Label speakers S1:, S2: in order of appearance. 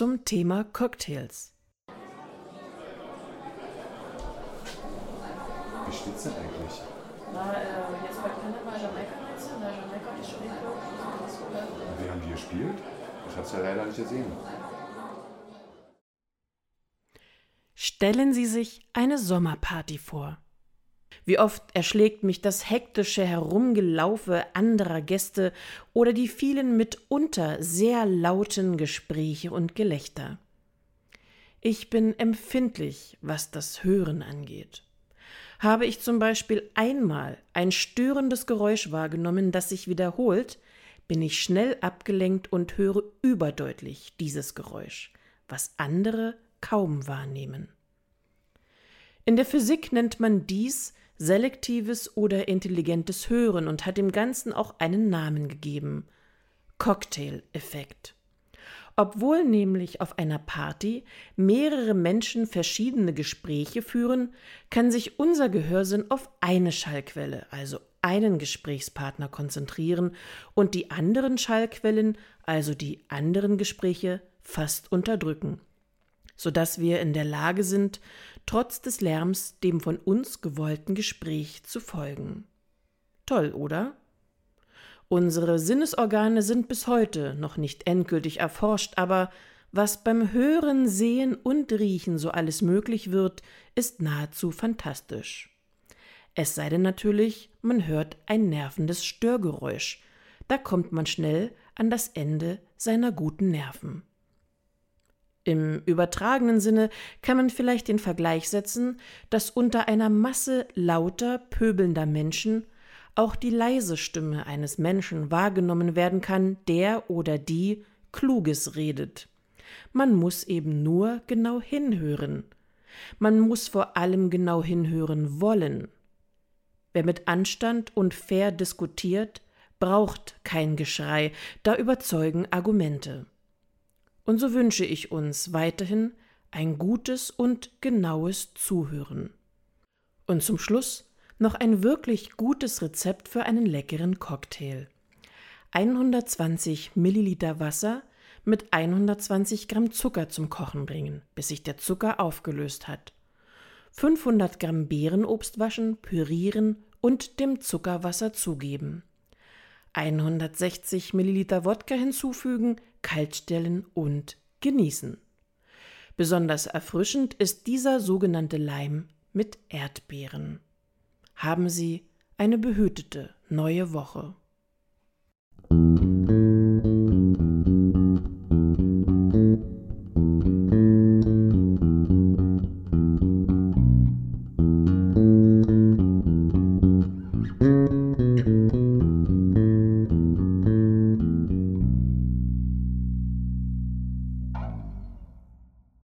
S1: zum Thema Cocktails.
S2: Wie steht's denn eigentlich?
S3: Na, äh, jetzt bei Panama, Jamaika meinst du? Na, Jamaika, schon den
S2: Wie haben die gespielt? Ich hab's ja leider nicht gesehen.
S1: Stellen Sie sich eine Sommerparty vor. Wie oft erschlägt mich das hektische Herumgelaufe anderer Gäste oder die vielen mitunter sehr lauten Gespräche und Gelächter. Ich bin empfindlich, was das Hören angeht. Habe ich zum Beispiel einmal ein störendes Geräusch wahrgenommen, das sich wiederholt, bin ich schnell abgelenkt und höre überdeutlich dieses Geräusch, was andere kaum wahrnehmen. In der Physik nennt man dies selektives oder intelligentes Hören und hat dem Ganzen auch einen Namen gegeben Cocktail-Effekt. Obwohl nämlich auf einer Party mehrere Menschen verschiedene Gespräche führen, kann sich unser Gehörsinn auf eine Schallquelle, also einen Gesprächspartner konzentrieren und die anderen Schallquellen, also die anderen Gespräche, fast unterdrücken, sodass wir in der Lage sind, trotz des Lärms dem von uns gewollten Gespräch zu folgen. Toll, oder? Unsere Sinnesorgane sind bis heute noch nicht endgültig erforscht, aber was beim Hören, Sehen und Riechen so alles möglich wird, ist nahezu fantastisch. Es sei denn natürlich, man hört ein nervendes Störgeräusch, da kommt man schnell an das Ende seiner guten Nerven. Im übertragenen Sinne kann man vielleicht den Vergleich setzen, dass unter einer Masse lauter, pöbelnder Menschen auch die leise Stimme eines Menschen wahrgenommen werden kann, der oder die Kluges redet. Man muss eben nur genau hinhören. Man muss vor allem genau hinhören wollen. Wer mit Anstand und fair diskutiert, braucht kein Geschrei, da überzeugen Argumente. Und so wünsche ich uns weiterhin ein gutes und genaues Zuhören. Und zum Schluss noch ein wirklich gutes Rezept für einen leckeren Cocktail. 120 Milliliter Wasser mit 120 Gramm Zucker zum Kochen bringen, bis sich der Zucker aufgelöst hat. 500 Gramm Beerenobst waschen, pürieren und dem Zuckerwasser zugeben. 160 Milliliter Wodka hinzufügen, kaltstellen und genießen. Besonders erfrischend ist dieser sogenannte Leim mit Erdbeeren haben Sie eine behütete neue Woche.